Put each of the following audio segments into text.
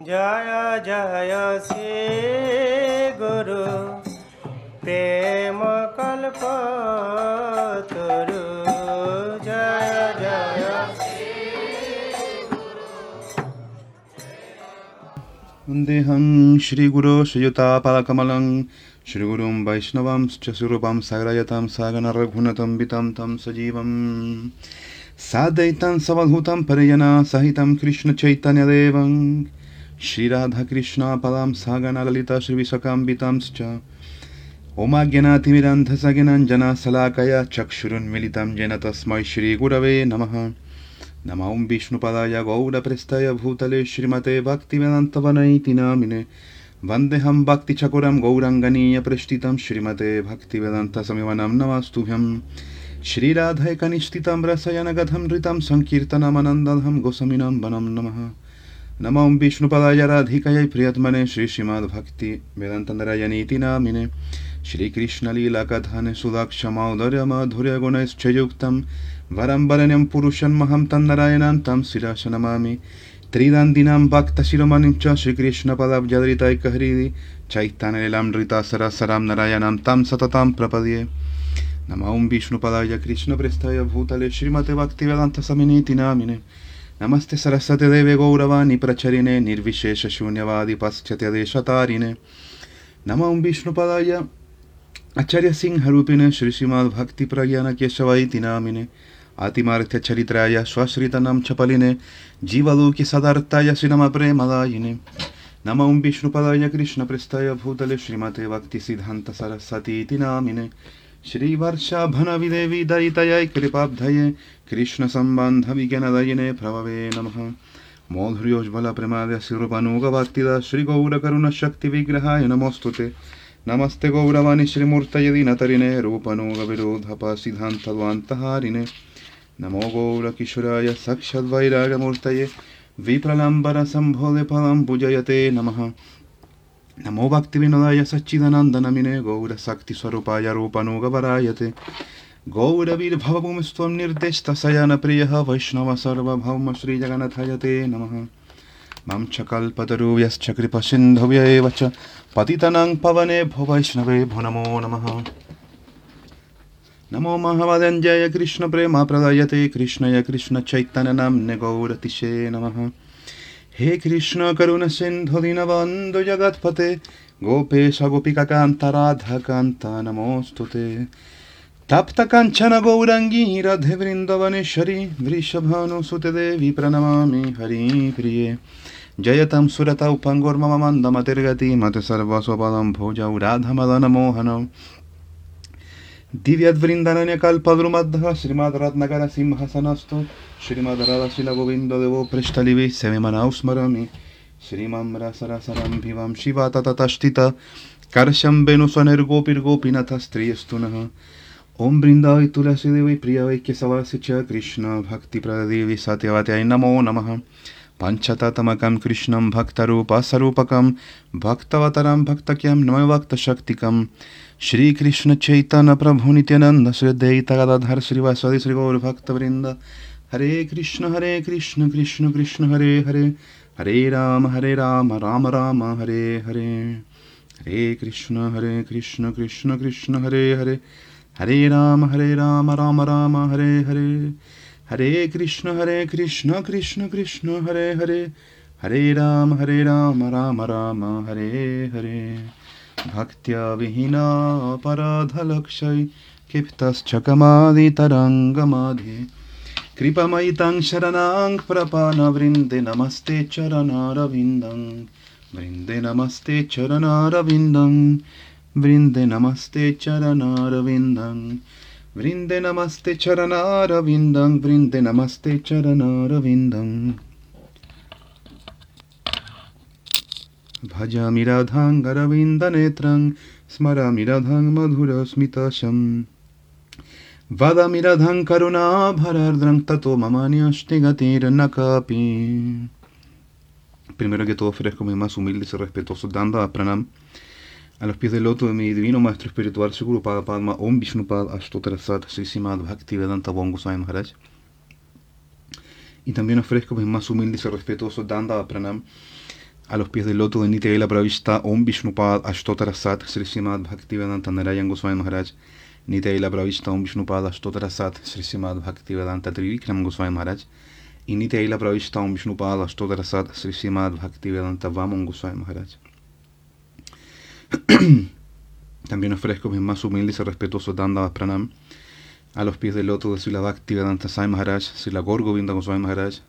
जय जय श्री गुरु प्रेम कल्पतरु जय जय वन्देऽहं श्रीगुरो श्रीयुतापालकमलं श्रीगुरुं वैष्णवांश्च स्वरूपं सागरयतां सागनरघुनतं वितं तं सजीवं सादयितं सवधूतं परिजना सहितं कृष्णचैतन्यदेवं श्रीराधाकृष्णापदां सागनललिता श्रीविशकाम्बितांश्च ओमाज्ञनातिमिरन्धसगिनञ्जना शलाकया चक्षुरुन्मिलितं येन तस्मै श्रीगुरवे नमः नमो विष्णुपदाय गौडप्रस्थाय भूतले श्रीमते भक्तिवेदान्तवनैति नामिने वन्देऽहं भक्तिचकुरं गौरङ्गनीयप्रष्ठितं श्रीमते भक्तिवेदान्तसमिवनं नमस्तुभ्यं श्रीराधैकनिष्ठितं रसयनगधं ऋतं सङ्कीर्तनमनन्दधं गोसमिनं वनं नमः नमो विष्णुपदाय राधिकयै प्रियत्मने श्रीश्रीमद्भक्तिवेदान्तरायनीति नामिने श्रीकृष्णलीलाकथने सुदाक्षमाधुर्यमाधुर्यगुणैश्च युक्तं वरं वरण्यं पुरुषन्महं तन्नरायणां तं शिरस नमामि त्रिदान्दिनां भक्तशिरोमणिं च श्रीकृष्णपदाब्जदरितैकहृदि चैतन्यलीलामृता सरसरां नारायणां तं सततां प्रपद्ये नमो विष्णुपदाय कृष्णप्रेस्थाय भूतले श्रीमते भक्तिवेदान्तसमिनीति नामिने ನಮಸ್ತೆ ಸರಸ್ವತಿ ದೇವಿ ಗೌರವ ನಿಪ್ರಚರಿಣೆ ನಿರ್ವಿಶೇಷ ಶೂನ್ಯವಾದಿ ಪಾಶ್ಚಾತ್ಯ ದೇಶತಾರಿಣೆ. ನಮ ಓಂ ವಿಷ್ಣುಪದಾಯ ಆಚಾರ್ಯ ಸಿಂಗ್ ಹರೂಪಿನ ಶ್ರೀ ಶ್ರೀಮದ್ ಭಕ್ತಿ ಪ್ರಜ್ಞಾನ ಕೇಶವಾಯಿತಿ ನಾಮಿನೆ. ಆತಿಮಾರ್ಥ್ಯ ಚರಿತ್ರಾಯ ಸ್ವಶ್ರೀತನಂ ಚಪಲಿನೆ. ಜೀವಲೋಕಿ ಸದಾರ್ಥಾಯ ಶ್ರೀನಮ ಪ್ರೇಮದಾಯಿನೆ. ನಮ ಓಂ ವಿಷ್ಣುಪದಾಯ ಕೃಷ್ಣ ಪ್ರಸ್ಥಾಯ ಭೂತಲೆ ಶ್ರೀಮತೆ ಭಕ್ತಿ ಸಿದ್ಧಾಂತ ಸರಸ್ವತಿ ನಾಮಿನೆ. श्रीवर्षाभनविदेवी दयितयै कृपाब्धये कृष्णसम्बन्धविज्ञानदयिने प्रभवे नमः। मौधुर्योज्ज्वलप्रमादय शिरूपनुगभक्तिदा श्रीगौरकरुणशक्तिविग्रहाय नमोऽस्तु ते। नमस्ते गौरवाणि श्रीमूर्तये दीनतरिणे रूपनोगविरोधपसिद्धान्तद्वान्तहारिणे नमो गौरकिशोराय साक्षाद्वैरागमूर्तये विप्रलम्बरसम्भोधे फलं पूजयते नमः नमो भक्तिविनोदाय सच्चिदानन्दनमिने गौरशक्तिस्वरूपाय रूपनुगवरायते गौरवीर्भवभूमिस्त्वं निर्दिष्टशयनप्रियः वैष्णव सर्वभौम श्रीजगन्नाथायते नमः माँ च कल्पतरुभ्यश्च कृपसिन्धुभ्य एव च पतितनां पवने भो वैष्णवे भो नमो नमः नमो महावदञ्जय कृष्णप्रेमा प्रदयते कृष्णय कृष्णचैतन्यनाम्ने गौरतिशे नमः হে কৃষ্ণ করুণ সিন্ধু দীনবন্ধু জগৎপতে গোপেশ গোপিকা কান্ত রাধা কান্ত নমোস্তুতে। তপ্ত কাঞ্চন গৌরঙ্গী রাধে বৃন্দবনেশ্বরী, বৃষভানু সুতে দেবী প্রণমামি হরি প্রিয়ে। জয়তাম সুরত পঙ্গুর্ম মন্দমতির্গতি মত সর্বস্বপদম ভোজৌ রাধমদনমোহনম दिव्यद्वृन्दनन्यकल्पद्रुमद्धः श्रीमद्रत्नकर सिंहसनस्तु श्रीमद्ररशिलगोविन्ददेवो पृष्ठलिभिः समिमनौ स्मरामि श्रीमं रसरसरम्भिवं शिवा तततष्टित कर्शं वेणुस्वनिर्गोपिर्गोपीनाथस्त्रियस्तु नः ॐ बृन्दावै तुलसीदेवी प्रियवैक्यसवासि च कृष्णभक्तिप्रदेवी सत्यवत्यै नमो नमः। पञ्चततमकं कृष्णं भक्तरूपस्वरूपकं, भक्तवतरं भक्तक्यं नमो भक्तशक्तिकम् नमभक्तशक्तिकं श्रीकृष्णचैतन्यप्रभु नित्यानन्द श्रीद्वैतगदाधर श्रीवासदि श्रीगौरभक्तवृन्द हरे कृष्ण हरे कृष्ण कृष्ण कृष्ण, हरे हरे। हरे राम हरे राम राम राम, हरे हरे। हरे कृष्ण हरे कृष्ण कृष्ण कृष्ण, हरे हरे। हरे राम हरे राम राम राम, हरे हरे। हरे कृष्ण हरे कृष्ण कृष्ण कृष्ण, हरे हरे। हरे राम हरे राम राम राम, हरे हरे। भक्त्या विहीना अपराधलक्षै क्षिप्तश्चकमादितरङ्गमाधे कृपमयि तं शरणां प्रपानवृन्दे नमस्ते चरणारविन्दं। वृन्दे नमस्ते चरणारविन्दं। वृन्दे नमस्ते चरणारविन्दं। वृन्दे नमस्ते चरणारविन्दं। वृन्दे नमस्ते चरणारविन्दम् भजामि राधाङ्गरविन्दनेत्रं स्मरामि राधां मधुरस्मितशम् वदामि राधां करुणाभरार्द्रं ततो मम न्यष्टि गतिर्न कापि Primero que todo ofrezco mis más humildes y respetuosos dandas pranam a los pies del loto de mi divino maestro espiritual Seguro Padma Om Vishnupad Ashtotarasat Sri Simad Bhakti Vedanta Bongo Swami Maharaj y también ofrezco mis más humildes y respetuosos Danda Pranam a los pies del loto de Nitya Pravishta Om Vishnupad Ashtotarasat Sri Srimad Bhaktivedanta Narayan Goswami Maharaj. Nitya Pravishta Om Vishnupad Ashtotarasat Sri Srimad Bhaktivedanta Trivikram Goswami Maharaj. Y Nitya Pravishta Om Vishnupad Ashtotarasat Sri Srimad Bhaktivedanta Vamon Goswami Maharaj. También ofrezco mis más humildes y respetuosos Dandavas Pranam. A los pies del loto de Srila Bhaktivedanta Sai Maharaj, Srila Gorgovinda Goswami Maharaj,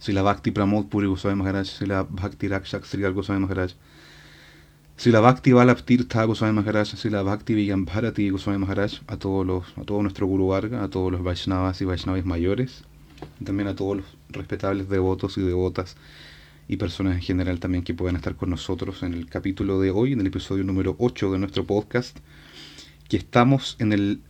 Srila Bhakti Pramod Puri Goswami Maharaj, Srila Bhakti Rakshak Sri Goswami Maharaj, Srila Bhakti Balap Tirtha Goswami Maharaj, Srila Bhakti Vigyan Bharati Goswami Maharaj, a todos los, a todo nuestro Guru Varga, a todos los Vaishnavas y Vaishnavis mayores, y también a todos los respetables devotos y devotas y personas en general también que puedan estar con nosotros en el capítulo de hoy, en el episodio número 8 de nuestro podcast, que estamos en el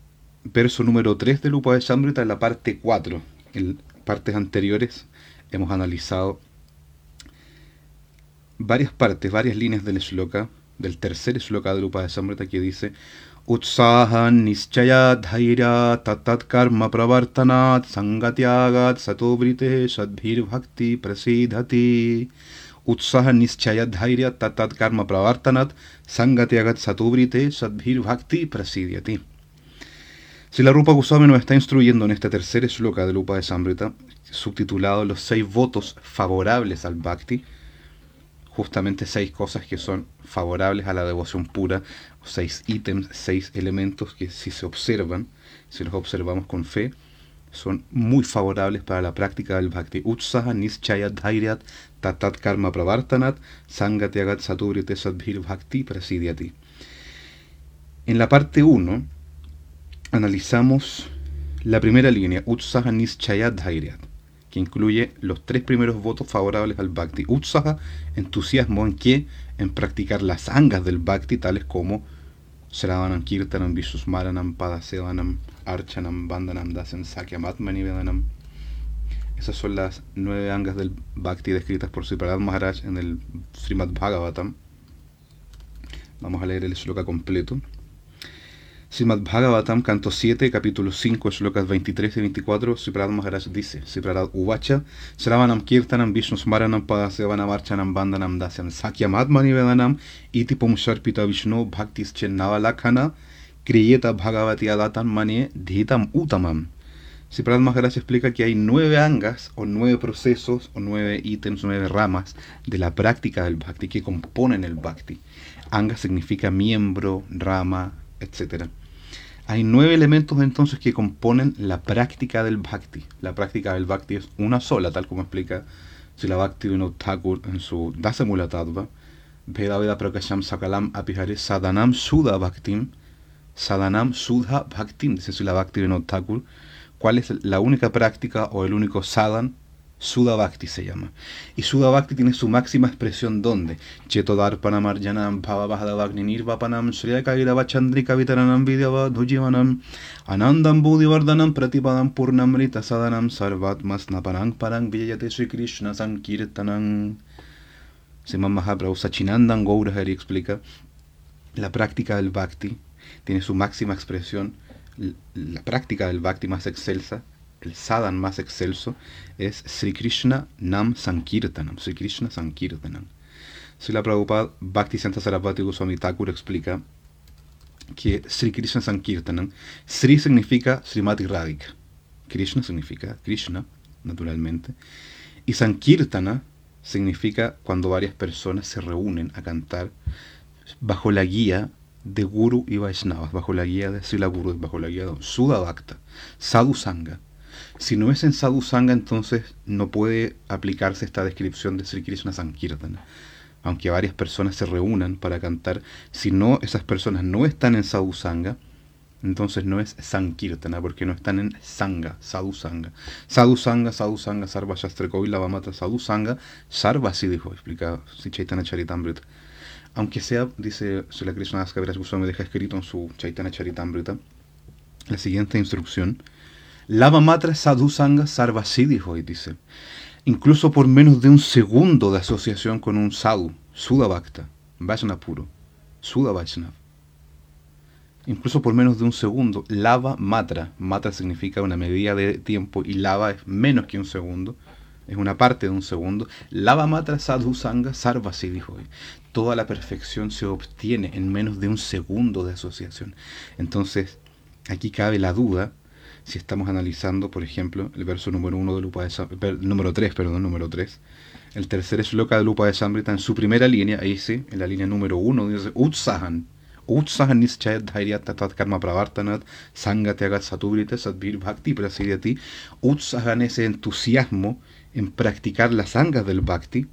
verso número 3 de Lupa de Sambrita en la parte 4. En partes anteriores hemos analizado varias partes, varias líneas del shloka, del tercer shloka de Lupa de Sambrita que dice Utsahan nischaya dhairya tatat karma pravartanat sangatyagat satobrite shadbhir bhakti prasidhati. Tatat karma pravartanat sangatyagat satobrite shadbhir bhakti prasidhati si la Rupa Goswami nos está instruyendo en este tercer shloka de Lupa de Sambrita, subtitulado Los seis votos favorables al Bhakti, justamente seis cosas que son favorables a la devoción pura, seis ítems, seis elementos que si se observan, si los observamos con fe, son muy favorables para la práctica del Bhakti. Utsaha nischaya dhairyat tatat karma pravartanat sangatyagat satubrite sadbhir bhakti prasidyati. En la parte 1, analizamos la primera línea, Utsaha Dhairyat, que incluye los tres primeros votos favorables al Bhakti. Utsaha, entusiasmo en qué? En practicar las angas del Bhakti, tales como Sravanam Kirtanam, Vishusmaranam, Padasevanam, Archanam, Vandanam, Dasan, Sakyamatmani Vedanam. Esas son las nueve angas del Bhakti descritas por Siparad Maharaj en el Srimad Bhagavatam. Vamos a leer el shloka completo. Srimad Bhagavatam, canto 7, capítulo 5, shlokas 23 y 24, Siprad Maharaj dice, Siprad Uvacha, Sravanam Kirtanam Vishnu Smaranam Padasevanam Archanam Bandanam Dasyam Sakyam Atmani Vedanam Iti Pum Sharpita Vishnu Bhaktis Chennavalakana Kriyeta Bhagavati Adatan Mane Dhitam Utamam. Siprad Maharaj explica que hay nueve angas o nueve procesos o nueve ítems, nueve ramas de la práctica del bhakti que componen el bhakti. Anga significa miembro, rama, etc. Hay nueve elementos entonces que componen la práctica del bhakti. La práctica del bhakti es una sola, tal como explica Sila Bhakti Vinod Thakur en su Dasamula Tattva. Veda Prakasham Sakalam Apihare Sadanam Sudha Bhaktim. Sadanam Sudha Bhaktim, dice Sila Bhakti Vinod Thakur. ¿Cuál es la única práctica o el único sadhan Sudha Bhakti se llama. Y Sudha Bhakti tiene su máxima expresión ¿dónde? Chetodar Panamarjanam Bhavabhadavagni Nirvapanam Shriyakairava Chandrika Vitaranam Vidyava Dhujivanam Anandam Buddhivardhanam Pratipadam Purnamrita Sadanam Sarvatmas Naparang Parang Vijayate Sri Krishna Sankirtanam Siman Mahaprabhu Sachinandan Gaurahari explica la práctica del Bhakti tiene su máxima expresión la práctica del Bhakti más excelsa el sadhan más excelso es Sri Krishna Nam Sankirtanam. Sri Krishna Sankirtanam. la Prabhupada Bhakti Santa Sarasvati Goswami Thakur explica que Sri Krishna Sankirtanam, Sri significa Srimati Radhika, Krishna significa Krishna, naturalmente, y Sankirtana significa cuando varias personas se reúnen a cantar bajo la guía de Guru y Vaishnavas, bajo la guía de Srila Guru, bajo la guía de Sudha Bhakta, Sadhu Sangha. Si no es en Sadhu Sangha, entonces no puede aplicarse esta descripción de Sri Krishna Sankirtana. Aunque varias personas se reúnan para cantar, si no esas personas no están en Sadhu Sangha, entonces no es Sankirtana, porque no están en Sangha, Sadhu Sangha. Sadhu Sangha, Sadhu Sangha, Sarva Shastrako y Lavamata Sadhu Sangha, Sarva sí dijo, explica si Chaitanya Charitamrita. Aunque sea, dice Sri Krishna Kaviraj Goswami, deja escrito en su Chaitanya Charitamrita la siguiente instrucción Lava Matra Sadhu Sangha Sarvasiddhi hoy dice. Incluso por menos de un segundo de asociación con un sadhu, Sudha Bhakta, Vaishnava puro, Sudha Vaishnava. Incluso por menos de un segundo, lava matra. Matra significa una medida de tiempo y lava es menos que un segundo. es una parte de un segundo. Lavamatra sadhu sangha sarvasi, dijo. Toda la perfección se obtiene en menos de un segundo de asociación. Entonces, aquí cabe la duda si estamos analizando, por ejemplo, el verso número uno de Lupa de número 3, perdón, número 3. El tercer loca de Lupa de Sambrita en su primera línea, ahí sí, en la línea número uno, dice Utsahan. Utsahan nischayat dhairyat tatat karma pravartanat sangatyagat satubrita sadbir bhakti prasidati. Utsahan ese entusiasmo en practicar las sangas del bhakti,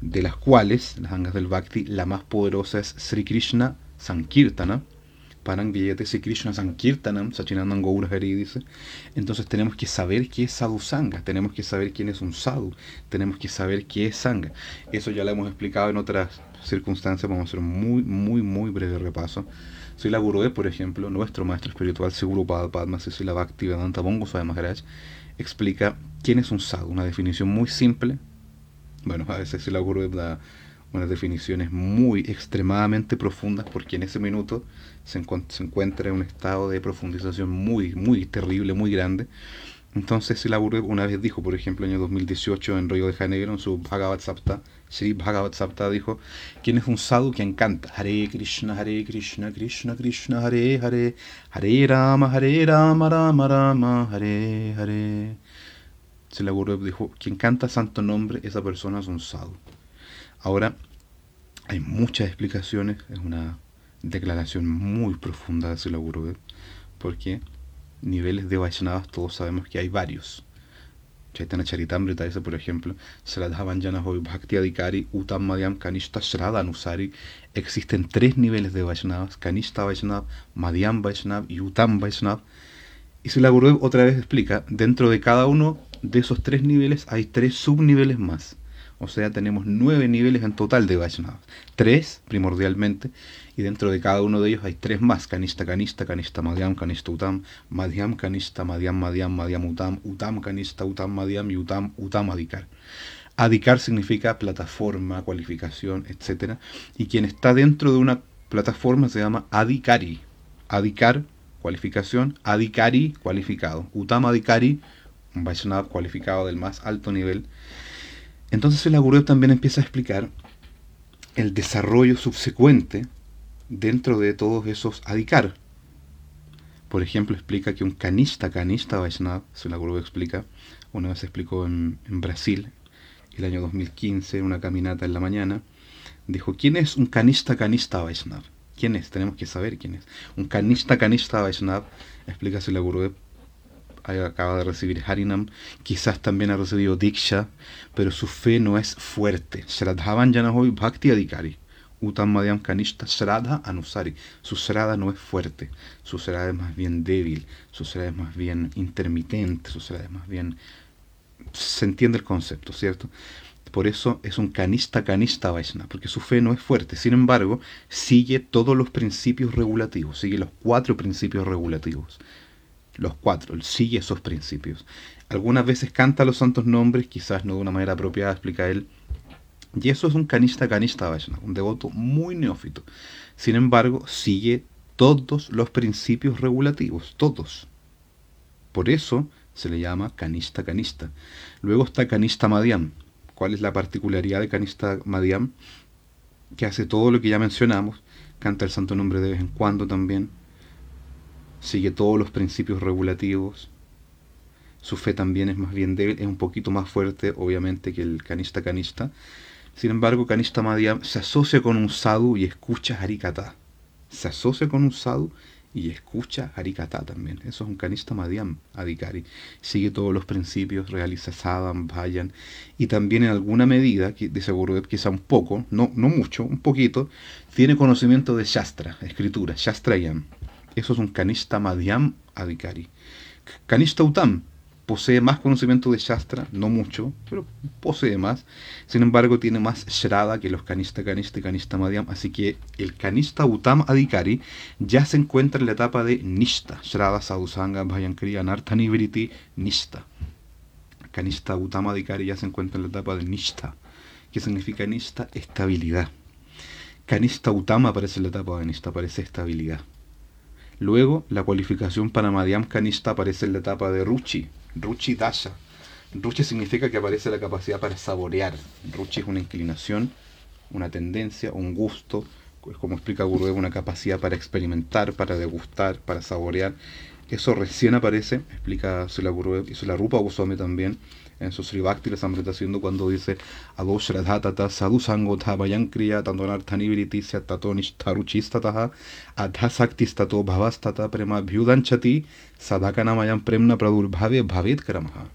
de las cuales, las sangas del bhakti, la más poderosa es Sri Krishna Sankirtana Parang Sri Krishna Sankirtanam, Sachinandam Gaura Hari dice. Entonces tenemos que saber qué es sadhu sangha, tenemos que saber quién es un sadhu, tenemos que saber qué es sangha. Eso ya lo hemos explicado en otras circunstancias, vamos a hacer un muy, muy, muy breve repaso. Soy la Gurudev, por ejemplo, nuestro maestro espiritual, Seguro Padma, la Bhakti Vedanta Bongo Maharaj, explica quién es un sadhu, una definición muy simple. Bueno, a veces la Gurudev da unas definiciones muy extremadamente profundas porque en ese minuto se, encuentra en un estado de profundización muy, muy terrible, muy grande. Entonces la una vez dijo, por ejemplo, en el año 2018 en Río de Janeiro, en su Bhagavad Sapta, Sri Bhagavad Sapta dijo, ¿quién es un sadhu que encanta? Hare Krishna, Hare Krishna, Krishna Krishna, Hare Hare, Hare Rama, Hare Rama, Rama Rama, Hare Hare. la Gurudev dijo, quien canta santo nombre, esa persona es un sadhu. Ahora, hay muchas explicaciones, es una declaración muy profunda de Sila Gurudev, porque niveles de Vaishnavas todos sabemos que hay varios. Chaitanya Charitamrita dice, por ejemplo, Sradhavanjana Bhakti Adhikari Utam Madhyam Kanishta Shrada Anusari. Existen tres niveles de Vaishnavas, Kanishta Vaishnav, Madhyam Vaishnav y Utam Vaishnav. Y Sila Gurudev otra vez explica, dentro de cada uno de esos tres niveles hay tres subniveles más. O sea, tenemos nueve niveles en total de Vaishnavas. Tres, primordialmente, y dentro de cada uno de ellos hay tres más. Kanista, Kanista, Kanista, Madhyam, Kanista, Utam, Madhyam, Kanista, Madhyam, Madhyam, Madhyam, Utam, Utam, Kanista, Utam, Madhyam y Utam, Utam, Adikar. Adikar significa plataforma, cualificación, etc. Y quien está dentro de una plataforma se llama Adikari. Adikar, cualificación, Adikari, cualificado. Utam Adikari, un Vaishnava cualificado del más alto nivel entonces el Agureo también empieza a explicar el desarrollo subsecuente dentro de todos esos adikar. Por ejemplo, explica que un canista, canista Vaishnava, el Agureo explica, una vez explicó en, en Brasil, el año 2015, en una caminata en la mañana, dijo, ¿quién es un canista, canista Vaishnava? ¿Quién es? Tenemos que saber quién es. Un canista, canista Vaishnava, explica la Gurudev, acaba de recibir Harinam, quizás también ha recibido Diksha, pero su fe no es fuerte. Shradhavan Janahoy Bhakti Adhikari. Utam Kanishta Shraddha Anusari. Su Shraddha no es fuerte, su Shraddha es más bien débil, su Shraddha es más bien intermitente, su Shraddha es más bien. Se entiende el concepto, ¿cierto? Por eso es un canista canista Vaishnava, porque su fe no es fuerte. Sin embargo, sigue todos los principios regulativos, sigue los cuatro principios regulativos los cuatro, sigue esos principios. Algunas veces canta los santos nombres, quizás no de una manera apropiada, explica él. Y eso es un canista canista Vaishnava, un devoto muy neófito. Sin embargo, sigue todos los principios regulativos, todos. Por eso se le llama canista canista. Luego está canista Madhyam. ¿Cuál es la particularidad de canista Madhyam? Que hace todo lo que ya mencionamos, canta el santo nombre de vez en cuando también, sigue todos los principios regulativos. Su fe también es más bien débil, es un poquito más fuerte, obviamente, que el canista canista. Sin embargo, canista Madhyam se asocia con un sadhu y escucha Harikata. Se asocia con un sadhu y escucha Harikata también. Eso es un canista Madhyam Adhikari. Sigue todos los principios, realiza sadham, vayan. Y también en alguna medida, de seguro quizá un poco, no, no mucho, un poquito, tiene conocimiento de Shastra, escritura, Shastrayam. Eso es un canista Madhyam Adhikari. Canista Utam posee más conocimiento de Shastra, no mucho, pero posee más. Sin embargo, tiene más Shrada que los canista canista y canista Madhyam. Así que el canista Utam Adhikari ya se encuentra en la etapa de Nishta. Shrada Sadhusanga Bhayankri Anarthanivriti Nishta. Canista Utam Adhikari ya se encuentra en la etapa de Nishta. ¿Qué significa Nishta? Estabilidad. Canista Utam aparece en la etapa de Nishta, aparece estabilidad. Luego, la cualificación para Madhyam Kanista aparece en la etapa de Ruchi, Ruchi Dasha. Ruchi significa que aparece la capacidad para saborear. Ruchi es una inclinación, una tendencia, un gusto, es como explica Gurudev, una capacidad para experimentar, para degustar, para saborear. Eso recién aparece, explica Sula Gurudev y Sula Rupa Goswami también, en su Sri Bhakti estamos haciendo cuando dice Adoshradhatata sadhu sangotha vayankriya tandonarthaniviriti tato nishtharuchistataha adhasaktistato bhavastata prema bhyudanchati sadhakanamayam premna pradurbhavya bhavet kramaha.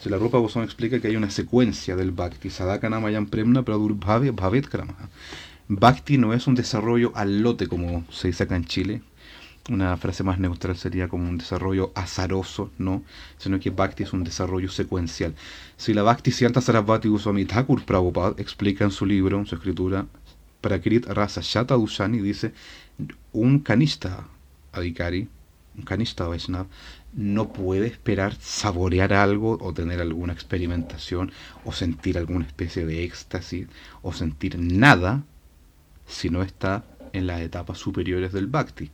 Si la Rupa Goswami explica que hay una secuencia del Bhakti, Sadhakanamayam premna pradurbhavya bhavet kramaha. Bhakti no es un desarrollo al lote como se dice acá en Chile, una frase más neutral sería como un desarrollo azaroso, ¿no? Sino que Bhakti es un desarrollo secuencial. Si la Bhakti Siddhanta Sarasvati Goswami Thakur Prabhupada explica en su libro, en su escritura, Prakrit Rasa Shata Dushani, dice, un kanista adhikari, un kanista Vaishnav, no puede esperar saborear algo o tener alguna experimentación o sentir alguna especie de éxtasis o sentir nada si no está en las etapas superiores del Bhakti.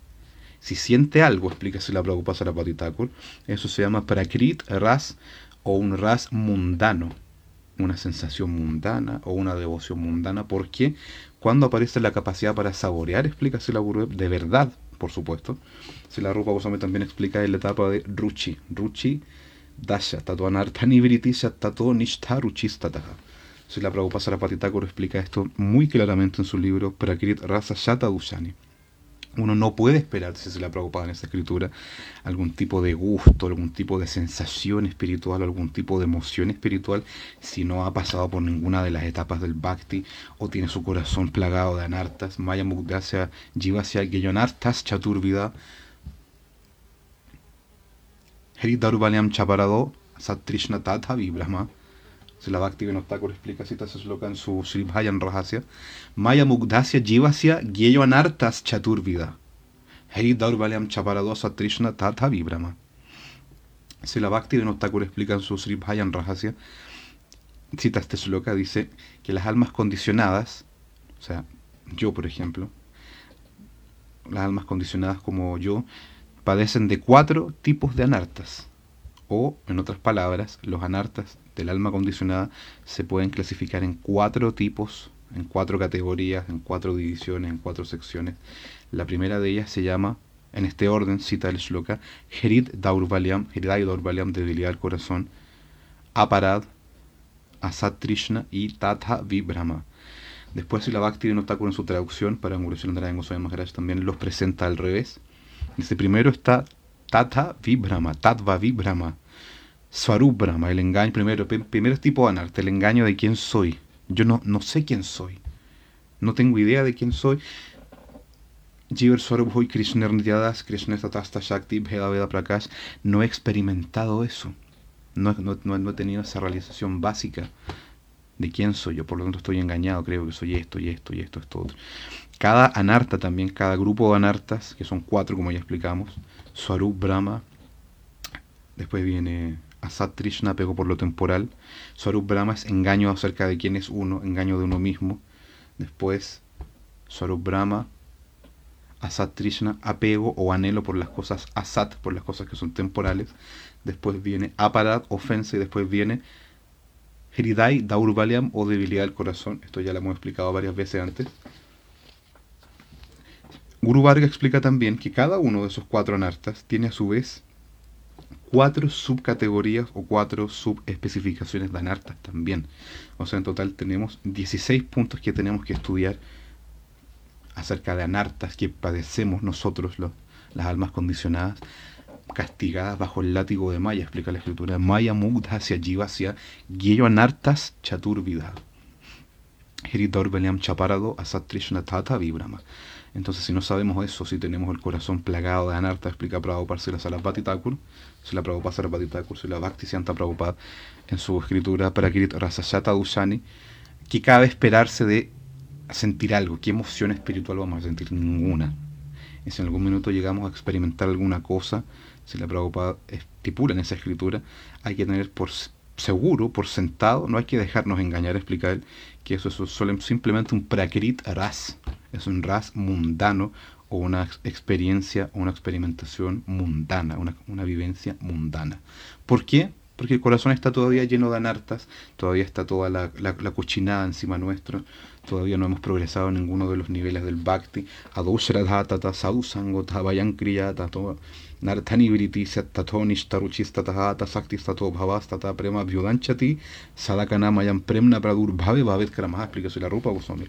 Si siente algo, explica si la Prabhupada Sarapati Thakur, eso se llama prakrit ras o un ras mundano, una sensación mundana o una devoción mundana, porque cuando aparece la capacidad para saborear, explica si la de verdad, por supuesto, si la Rupa Goswami también explica en la etapa de ruchi, ruchi dasha, tato anartani vritisha, tato nishtha ruchistataha. Si la Prabhupada Sarapati Thakur explica esto muy claramente en su libro Prakrit Rasa Shata Dushani uno no puede esperar, si se la preocupa en esta escritura, algún tipo de gusto, algún tipo de sensación espiritual, algún tipo de emoción espiritual, si no ha pasado por ninguna de las etapas del bhakti o tiene su corazón plagado de anartas, maya mugdasya jivasya geyonartas chaturvida, chaparado satrishna si la Bhakti Vinod explica cita ese sloka en su Sri Rahasya. Maya Mugdasya Jivasya Gyeyo Anartas Chaturvida. Hei Daurvalyam Chaparadosa Trishna Tata Vibrama. Si la Bhakti Vinod explica en su Sri Bhajan Rahasya, cita este sloka, dice que las almas condicionadas, o sea, yo por ejemplo, las almas condicionadas como yo, padecen de cuatro tipos de anartas. O, en otras palabras, los anartas del alma condicionada se pueden clasificar en cuatro tipos, en cuatro categorías, en cuatro divisiones, en cuatro secciones. La primera de ellas se llama, en este orden, cita el shloka, Herid Daurvaliam, Heridai Daurvaliam, debilidad del corazón, Aparad, Asat Trishna y Tatha Vibrama. Después, si la Bhakti no está con su traducción, para Murushan Narayan Goswami Maharaj también los presenta al revés. Dice, primero está Tatha Vibrama, Tatva Vibrama, Swarup Brahma, el engaño, primero, primero tipo de anarta, el engaño de quién soy. Yo no, no sé quién soy. No tengo idea de quién soy. Jiver Swarup Hoy Krishna Nityadas, Krishna Tatasta Shakti, Veda Veda Prakash. No he experimentado eso. No, no, no, he tenido esa realización básica de quién soy yo. Por lo tanto, estoy engañado. Creo que soy esto y esto y esto, esto otro. Cada anarta también, cada grupo de anartas, que son cuatro como ya explicamos, Swarup Brahma. Después viene Asat Trishna, apego por lo temporal. Swarup Brahma es engaño acerca de quién es uno, engaño de uno mismo. Después, Swarup Brahma, Asat Trishna, apego o anhelo por las cosas Asat, por las cosas que son temporales. Después viene Aparat, ofensa, y después viene Hridai, Daurvaliam o debilidad del corazón. Esto ya lo hemos explicado varias veces antes. Guru Varga explica también que cada uno de esos cuatro anartas tiene a su vez cuatro subcategorías o cuatro subespecificaciones de anartas también. O sea, en total tenemos 16 puntos que tenemos que estudiar acerca de anartas que padecemos nosotros, los, las almas condicionadas, castigadas bajo el látigo de Maya, explica la escritura. Maya hacia Jivasya Gyeyo Anartas Chaturvida. Heridor Beliam Chaparado Asatrishna Tata Vibrama. Entonces, si no sabemos eso, si tenemos el corazón plagado de anarta, explica Prabhupada si la Salapati Thakur, si la Prabhupada Sarapati Thakur, si la Bhakti Sianta Prabhupada en su escritura Prakrit Rasashata Dushani, que cabe esperarse de sentir algo. ¿Qué emoción espiritual vamos a sentir? Ninguna. Y si en algún minuto llegamos a experimentar alguna cosa, si la Prabhupada estipula en esa escritura, hay que tener por seguro, por sentado, no hay que dejarnos engañar, explica él, que eso es simplemente un prakrit ras, es un ras mundano o una experiencia o una experimentación mundana, una, una vivencia mundana. ¿Por qué? porque el corazón está todavía lleno de anartas, todavía está toda la, la, la cochinada encima nuestro, todavía no hemos progresado en ninguno de los niveles del bhakti. Adoshradhatata, sadhusangota, vayan kriyata, nartani vriti, tato nishtaruchistata, sakti tato bhavastata, prema vyudanchati, sadakanamayam premna pradur bhave bhavet kramaha, explica la Rupa Goswami.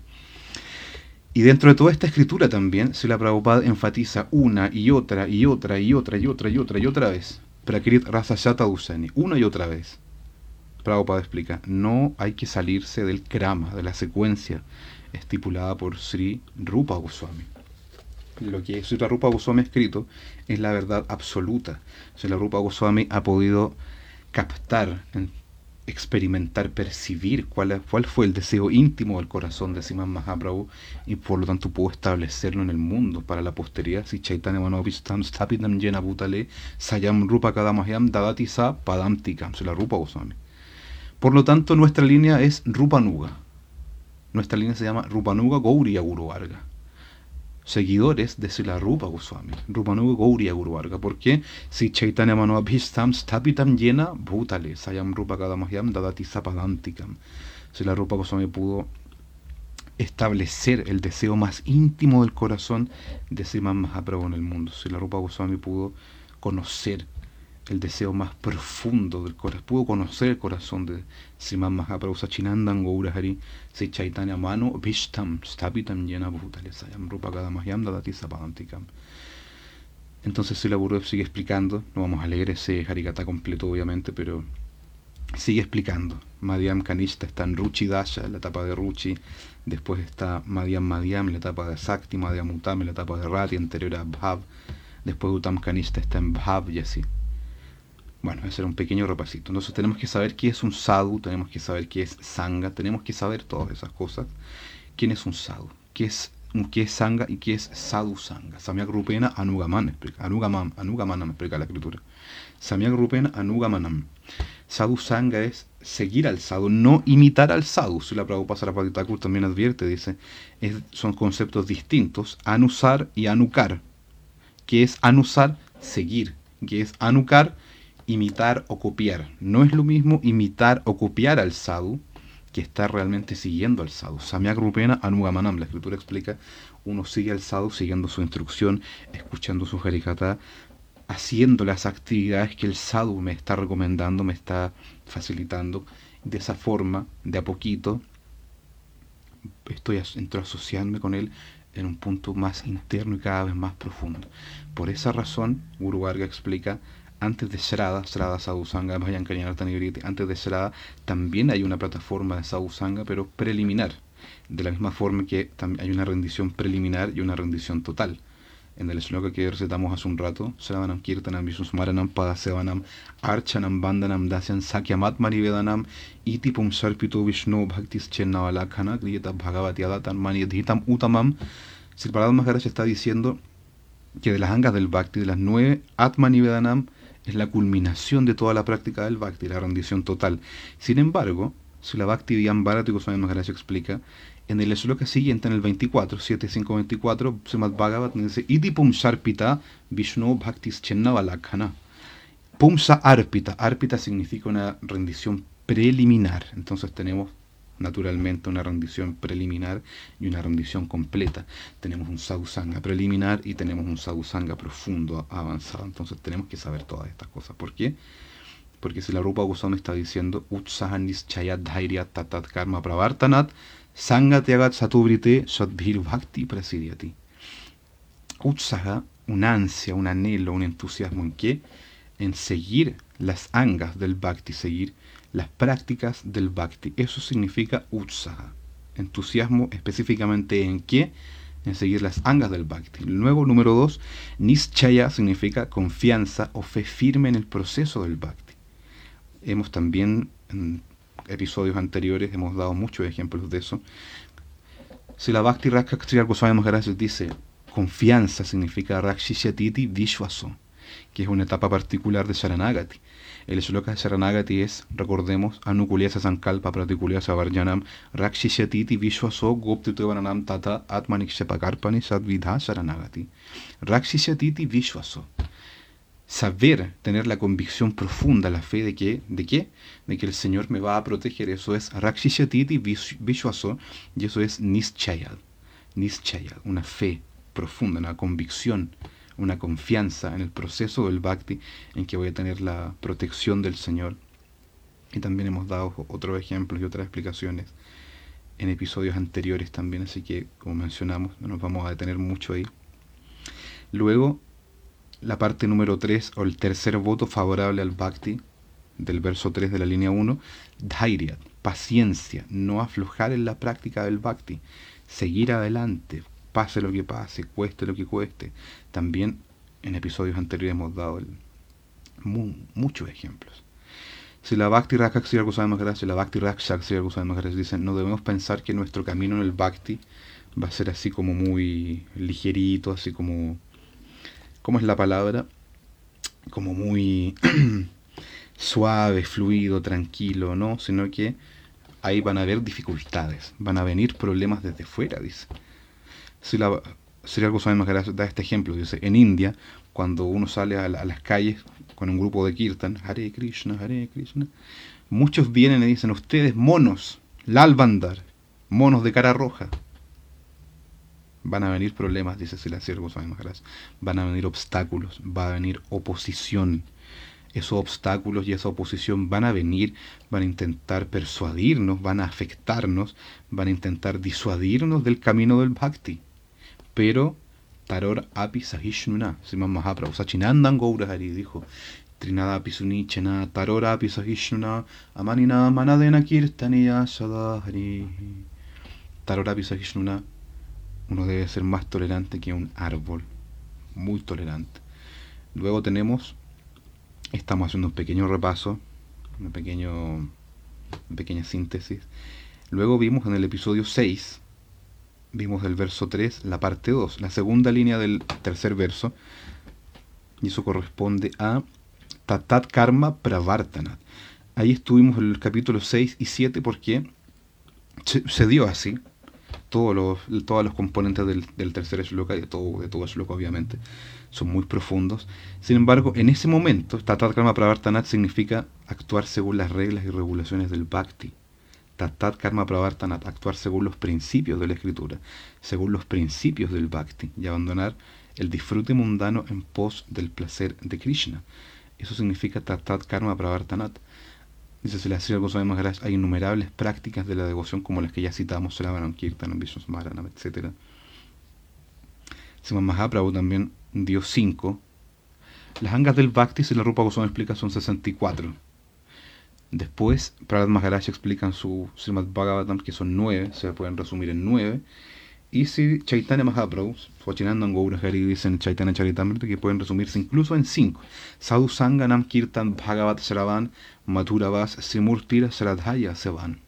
Y dentro de toda esta escritura también, la Prabhupada enfatiza una y otra y otra y otra y otra y otra y otra vez. Prakrit Rasa Usani, una y otra vez. Prabhupada explica, no hay que salirse del krama, de la secuencia estipulada por Sri Rupa Goswami. Lo que Sri Rupa Goswami ha escrito es la verdad absoluta. Sri Rupa Goswami ha podido captar en experimentar, percibir cuál, cuál fue el deseo íntimo del corazón de Siman Mahaprabhu y por lo tanto pudo establecerlo en el mundo para la posteridad. Si Chaitanya Manovistam Stapitam Jena Bhutale Sayam Rupa Kadamahyam Dadati Sa se la Rupa Goswami. Por lo tanto, nuestra línea es Rupanuga. Nuestra línea se llama Rupanuga Gauriya Guru Varga seguidores de Sila Rupa Goswami, Rupanuga Gauriya Guru Varga. porque Si Chaitanya Manobhishtam Stapitam Yena Bhutale Sayam Rupa Kadamahyam Dadati Sapadantikam. Sila Rupa Goswami pudo establecer el deseo más íntimo del corazón de Siman Mahaprabhu en el mundo. Sila Rupa Goswami pudo conocer el deseo más profundo del corazón, pudo conocer el corazón de Sriman Mahaprabhu Sachinandan Gaurahari Se Chaitanya Mano Vishtam Stapitam Yena Bhutale Sayam Rupa Kadamahyam Dadati Sapadantikam. Entonces Sila Gurudev sigue explicando, no vamos a leer ese Harikata completo obviamente, pero sigue explicando. Madhyam Kanishta está en Ruchi Dasha, la etapa de Ruchi, después está Madhyam Madhyam, la etapa de Sakti, Madhyam Utam, la etapa de Rati, anterior a Bhav, después Utam Kanishta está en Bhav y así. Bueno, ese era un pequeño repasito. Entonces tenemos que saber qué es un sadhu, tenemos que saber qué es sangha, tenemos que saber todas esas cosas. ¿Quién es un sadhu? ¿Qué es, qué es sangha y qué es sadhu sangha? Samyak Rupena Anugaman, explica. Anugaman, Anugamanam explica la escritura. Samyak Rupena Anugamanam. Sadhu sangha es seguir al sadhu, no imitar al sadhu. Si la Prabhupada Sarapatitakur también advierte, dice, son conceptos distintos, anusar y anukar. ¿Qué es anusar? Seguir. ¿Qué es anukar? Imitar o copiar. No es lo mismo imitar o copiar al sadhu que estar realmente siguiendo al sadhu. Samyak Rupena Anugamanam, la escritura explica, uno sigue al sadhu siguiendo su instrucción, escuchando su harikata, haciendo las actividades que el sadhu me está recomendando, me está facilitando. De esa forma, de a poquito, estoy entro a asociarme con él en un punto más interno y cada vez más profundo. Por esa razón, Guru explica, antes de Srada, Srada Sadhusanga, antes de Srada también hay una plataforma de Sadhusanga, pero preliminar. De la misma forma que hay una rendición preliminar y una rendición total. En el sloka que recitamos hace un rato, Sravanam Kirtanam Vishusmaranam Padasevanam Archanam Bandanam Dasyan Sakyamat Marivedanam Iti Pum Sarpito Vishnu Bhaktis Chennavalakhana Kriyata Bhagavati Adatan Maniyadhitam Utamam Sirparad Maharaj está diciendo que de las angas del Bhakti, de las nueve Atmanivedanam, es la culminación de toda la práctica del Bhakti, la rendición total. Sin embargo, si la Bhakti Vyam Bharati Goswami Maharaj explica, en el sloka siguiente, en el 24, 7524, Srimad Bhagavat dice, Idi Pumsa Vishnu Bhaktis Chennavalakhana. Pumsa Arpita. Arpita significa una rendición preliminar. Entonces tenemos naturalmente una rendición preliminar y una rendición completa. Tenemos un sadhusanga preliminar y tenemos un sadhusanga profundo, avanzado. Entonces tenemos que saber todas estas cosas. ¿Por qué? Porque si la Rupa Goswami está diciendo Utsahanis Chayat Dhairya Tatat Karma Pravartanat Satubrite Sadbhir Bhakti Prasidyati. Utsaha, un ansia, un anhelo, un entusiasmo en qué? En seguir las angas del Bhakti, seguir las prácticas del bhakti. Eso significa utsaha. Entusiasmo específicamente en qué? En seguir las angas del bhakti. Luego, número dos, nischaya significa confianza o fe firme en el proceso del bhakti. Hemos también, en episodios anteriores, hemos dado muchos ejemplos de eso. Si la Bhakti Rakshakshri Goswami Maharaj dice confianza significa Rakshishyatiti Vishwaso, que es una etapa particular de Sharanagati. El shloka de Saranagati es, recordemos, Anukulyasa Sankalpa Pratikulyasa Varjanam Rakshishyatiti Vishwaso Goptituvananam Tata Atmanikshepakarpani Sadvidha Saranagati. Rakshishyatiti Vishwaso. saber, tener la convicción profunda, la fe de que, ¿de qué? De que el Señor me va a proteger. Eso es Rakshishati Vishwaso y eso es Nischayad. Nischayad, una fe profunda, una convicción, una confianza en el proceso del Bhakti en que voy a tener la protección del Señor. Y también hemos dado otros ejemplos y otras explicaciones en episodios anteriores también, así que como mencionamos, no nos vamos a detener mucho ahí. Luego, la parte número 3 o el tercer voto favorable al Bhakti del verso 3 de la línea 1, Dhairya, paciencia, no aflojar en la práctica del Bhakti, seguir adelante, pase lo que pase, cueste lo que cueste. También en episodios anteriores hemos dado muchos ejemplos. Si la Bhakti Rakshak Goswami la Bhakti Rakshak Goswami dicen, no debemos pensar que nuestro camino en el Bhakti va a ser así como muy ligerito, así como ¿cómo es la palabra? Como muy suave, fluido, tranquilo, ¿no? Sino que ahí van a haber dificultades, van a venir problemas desde fuera, dice. Si la, sería algo más grande, da este ejemplo, dice, en India, cuando uno sale a, las calles con un grupo de kirtan, Hare Krishna, Hare Krishna, muchos vienen y dicen, ustedes monos, Lalbandar, monos de cara roja, van a venir problemas, dice Silasir Goswami Maharaj, van a venir obstáculos, va a venir oposición. Esos obstáculos y esa oposición van a venir, van a intentar persuadirnos, van a afectarnos, van a intentar disuadirnos del camino del bhakti. Pero, Taror api sahishnuna, Sriman Mahaprabhu, Sachinandan Gaurahari dijo, Trinada api sunichena, Taror api sahishnuna, Amanina manadena kirtaniya sadahari. Taror api sahishnuna, uno debe ser más tolerante que un árbol, muy tolerante. Luego tenemos, estamos haciendo un pequeño repaso, una, pequeño, pequeña síntesis. Luego vimos en el episodio 6, vimos el verso 3, la parte 2, la segunda línea del tercer verso, y eso corresponde a Tatat Karma Pravartanat. Ahí estuvimos en el capítulo 6 y 7 porque se dio así, todos los, todos los componentes del, del tercer shloka y de todo, de todo shloka obviamente son muy profundos. Sin embargo, en ese momento, Tatat Karma Pravartanat significa actuar según las reglas y regulaciones del Bhakti. Tatat Karma Pravartanat, actuar según los principios de la escritura, según los principios del Bhakti y abandonar el disfrute mundano en pos del placer de Krishna. Eso significa Tatat Karma Pravartanat. Dice Selassie Goswami Maharaj, hay innumerables prácticas de la devoción como las que ya citamos, Sravanan Kirtanam, Vishnu etc. Sima Mahaprabhu también dio cinco. Las angas del Bhakti, si la Rupa Goswami explica, son 64. Después, Prahlad Maharaj explica en su Srimad Bhagavatam que son nueve, se pueden resumir en nueve. Y si Chaitanya Mahaprabhu, Swachinandan Gaurahari dicen Chaitanya Charitamrita que pueden resumirse incluso en cinco. Sadhu Sanganam Kirtan Bhagavat Sravan Mathuravas Simurtira Sradhaya Sevan.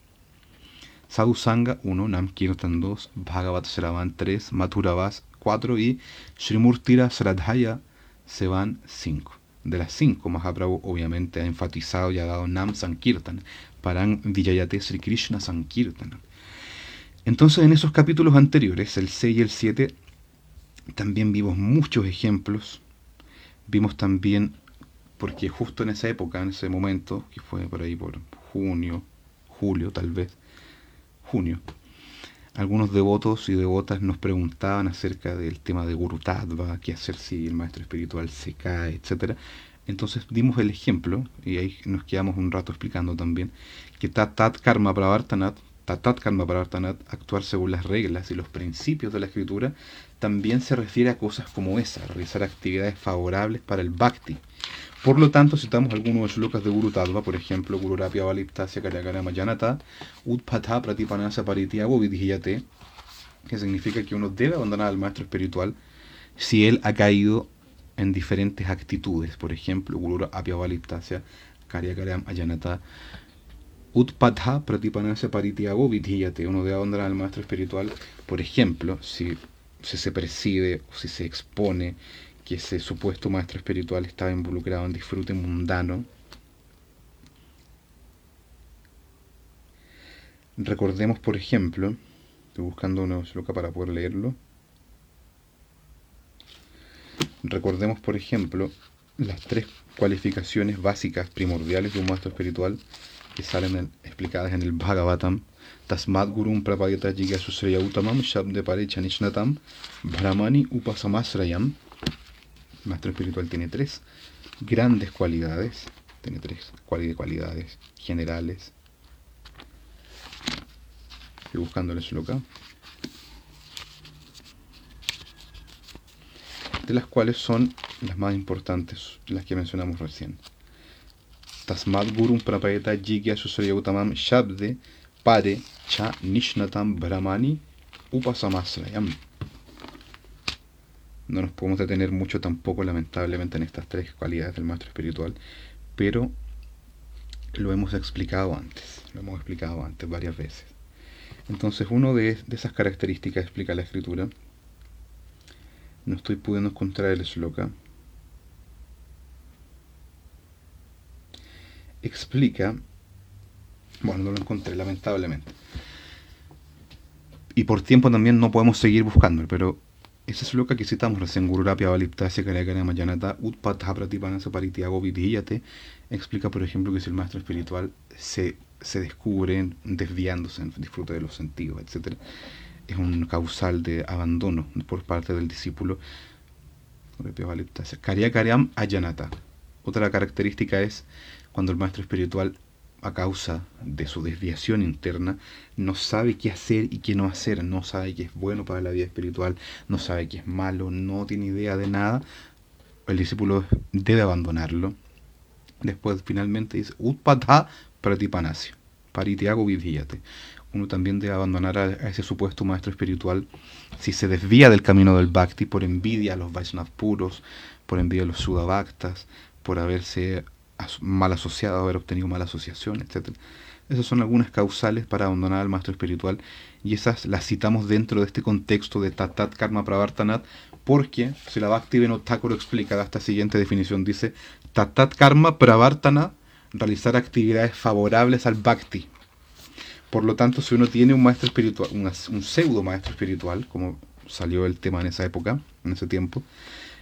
Sadhu Sangha 1, Nam Kirtan 2, Bhagavat Sravan 3, Mathuravas 4 y Srimurtira Sradhaya Sevan 5. De las cinco, Mahaprabhu obviamente ha enfatizado y ha dado Nam Sankirtan, Paran Vijayate Sri Krishna Sankirtan entonces en esos capítulos anteriores, el 6 y el 7, también vimos muchos ejemplos. Vimos también, porque justo en esa época, en ese momento, que fue por ahí por junio, julio tal vez, junio, algunos devotos y devotas nos preguntaban acerca del tema de Guru Tattva, qué hacer si el maestro espiritual se cae, etc. Entonces dimos el ejemplo, y ahí nos quedamos un rato explicando también, que Tat Tat Karma Pravartanat, Tatat Karma Pravartanat, actuar según las reglas y los principios de la escritura, también se refiere a cosas como esa, realizar actividades favorables para el Bhakti. Por lo tanto, citamos algunos de los locas de Guru Tadva, por ejemplo, Guru Rapya Valiptasya Karyakara Mayanata, Utpatha Pratipanasa Parityago Vidhiyate, que significa que uno debe abandonar al maestro espiritual si él ha caído en diferentes actitudes. Por ejemplo, Guru Apya Valiptasya Karyakara Mayanata Utpatha pratipanasya paritiago vidhiyate. Uno debe abandonar al maestro espiritual, por ejemplo, si, se percibe o si se expone que ese supuesto maestro espiritual estaba involucrado en disfrute mundano. Recordemos, por ejemplo, estoy buscando una loca para poder leerlo. Recordemos, por ejemplo, las tres cualificaciones básicas, primordiales de un maestro espiritual que salen en- explicadas en el Bhagavatam. Tasmad Gurum Prapayata Jigasusraya Utamam Shabde Brahmani Upasamasrayam. Maestro espiritual tiene tres grandes cualidades, tiene tres cuali- cualidades generales. Estoy buscando el sloka. de las cuales son las más importantes, las que mencionamos recién. Tasmad Gurum Prapayata Jigya Susarya Utamam Shabde Pare Cha Nishnatam Brahmani Upasamasrayam. No nos podemos detener mucho tampoco, lamentablemente, en estas tres cualidades del maestro espiritual, pero lo hemos explicado antes, lo hemos explicado antes varias veces. Entonces, de, de esas características explica la escritura. No estoy pudiendo encontrar el sloka. Explica. Bueno, no lo encontré, lamentablemente. Y por tiempo también no podemos seguir buscándolo, pero ese sloka que citamos recién, Gururapya Valiptasya Karyakara Mayanata Utpatha Pratipanasa Paritiago Vidhiyate, explica, por ejemplo, que si el maestro espiritual se, se descubre desviándose, disfruta de los sentidos, etc., es un causal de abandono por parte del discípulo. Karya Karyam Ayanata. Otra característica es cuando el maestro espiritual, a causa de su desviación interna, no sabe qué hacer y qué no hacer, no sabe qué es bueno para la vida espiritual, no sabe qué es malo, no tiene idea de nada, el discípulo debe abandonarlo. Después finalmente dice, Utpatha Pratipanasya, Paritiago Vidhiyate uno también debe abandonar a, ese supuesto maestro espiritual si se desvía del camino del bhakti por envidia a los Vaishnavas puros, por envidia a los Sudavaktas, por haberse mal asociado, haber obtenido mala asociación, etc. Esas son algunas causales para abandonar al maestro espiritual y esas las citamos dentro de este contexto de Tatat Karma Pravartanat porque si la Bhakti Venotakuro explica esta siguiente definición, dice Tatat Karma Pravartanat, realizar actividades favorables al Bhakti, por lo tanto, si uno tiene un maestro espiritual, un, un, pseudo maestro espiritual, como salió el tema en esa época, en ese tiempo,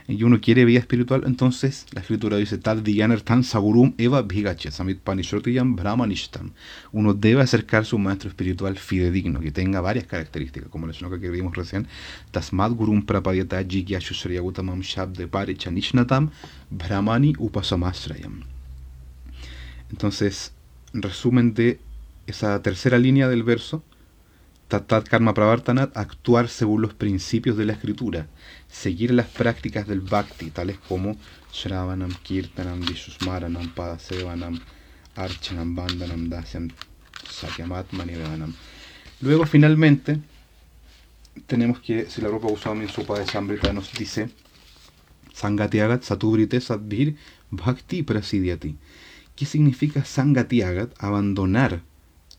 y uno quiere vida espiritual, entonces la escritura dice tal diyaner tan sagurum eva bhigache samit brahmanishtam. Uno debe acercarse a un maestro espiritual fidedigno, que tenga varias características, como la que vimos recién, tasmad gurum prapadyata jigya shusryagutamam shabde parechanishnatam brahmani upasamasrayam. Entonces, resumen de esa tercera línea del verso, Tatat Karma Pravartanat, actuar según los principios de la escritura, seguir las prácticas del Bhakti, tales como Shravanam, Kirtanam, Vishusmaranam, Padasevanam, Archanam, Bandanam, Dasyam, Sakyamat, Manivanam. Luego, finalmente, tenemos que, si la ropa Goswami en su de Sambrita nos dice, Sangatyagat, Satubrite, Sadbhir, Bhakti, Prasidyati. ¿Qué significa Sangatyagat? Abandonar